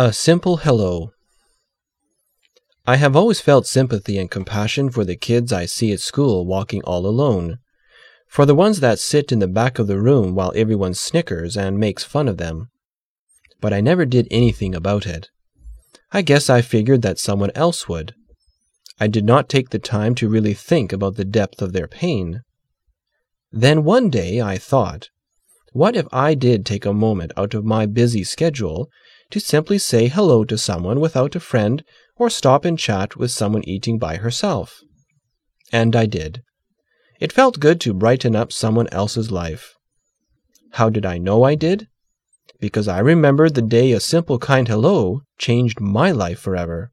A simple hello. I have always felt sympathy and compassion for the kids I see at school walking all alone, for the ones that sit in the back of the room while everyone snickers and makes fun of them. But I never did anything about it. I guess I figured that someone else would. I did not take the time to really think about the depth of their pain. Then one day I thought, what if I did take a moment out of my busy schedule to simply say hello to someone without a friend or stop and chat with someone eating by herself. And I did. It felt good to brighten up someone else's life. How did I know I did? Because I remembered the day a simple kind hello changed my life forever.